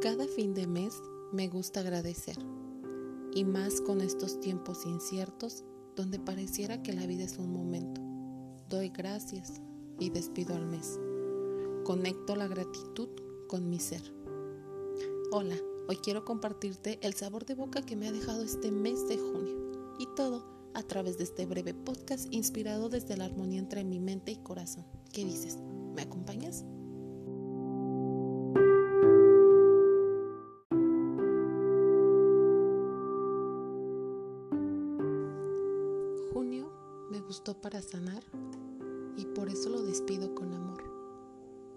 Cada fin de mes me gusta agradecer, y más con estos tiempos inciertos donde pareciera que la vida es un momento. Doy gracias y despido al mes. Conecto la gratitud con mi ser. Hola, hoy quiero compartirte el sabor de boca que me ha dejado este mes de junio y todo a través de este breve podcast inspirado desde la armonía entre mi mente y corazón. ¿Qué dices? ¿Me acompañas? Junio me gustó para sanar y por eso lo despido con amor.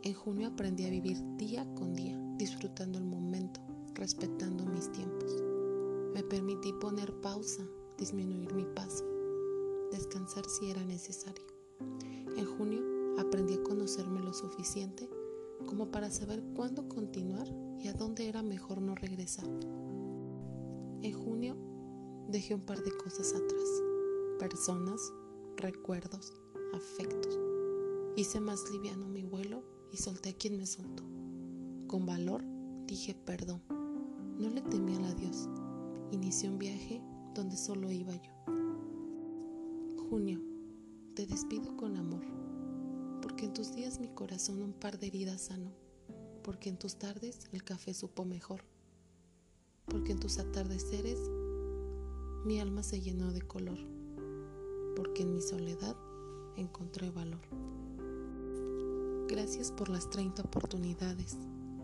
En junio aprendí a vivir día con día, disfrutando el momento, respetando mis tiempos. Me permití poner pausa, disminuir mi paso, descansar si era necesario. En junio aprendí a conocerme lo suficiente como para saber cuándo continuar y a dónde era mejor no regresar. En junio dejé un par de cosas atrás personas, recuerdos, afectos. Hice más liviano mi vuelo y solté a quien me soltó. Con valor dije perdón. No le temí al adiós. Inicié un viaje donde solo iba yo. Junio, te despido con amor, porque en tus días mi corazón un par de heridas sanó, porque en tus tardes el café supo mejor, porque en tus atardeceres mi alma se llenó de color porque en mi soledad encontré valor. Gracias por las 30 oportunidades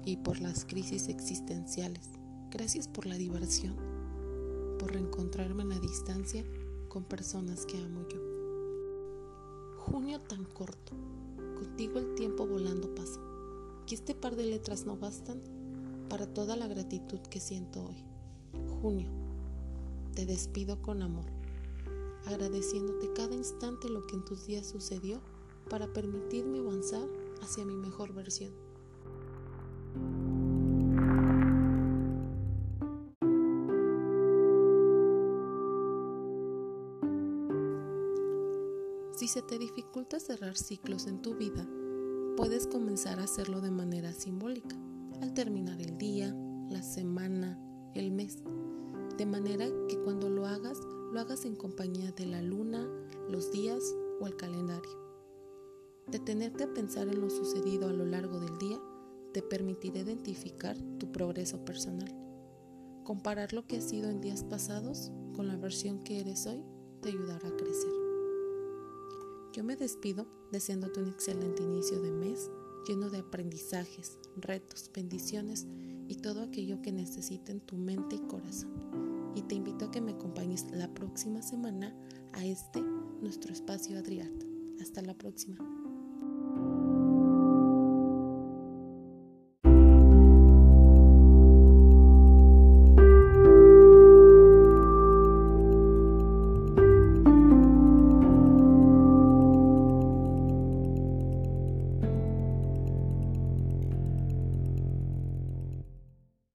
y por las crisis existenciales. Gracias por la diversión, por reencontrarme en la distancia con personas que amo yo. Junio tan corto, contigo el tiempo volando pasa. Que este par de letras no bastan para toda la gratitud que siento hoy. Junio, te despido con amor agradeciéndote cada instante lo que en tus días sucedió para permitirme avanzar hacia mi mejor versión. Si se te dificulta cerrar ciclos en tu vida, puedes comenzar a hacerlo de manera simbólica, al terminar el día, la semana, el mes, de manera que cuando lo hagas lo hagas en compañía de la luna, los días o el calendario. Detenerte a pensar en lo sucedido a lo largo del día te permitirá identificar tu progreso personal. Comparar lo que has sido en días pasados con la versión que eres hoy te ayudará a crecer. Yo me despido deseándote un excelente inicio de mes lleno de aprendizajes, retos, bendiciones y todo aquello que necesiten tu mente y corazón y te invito a que me acompañes la próxima semana a este nuestro espacio Adriat. Hasta la próxima.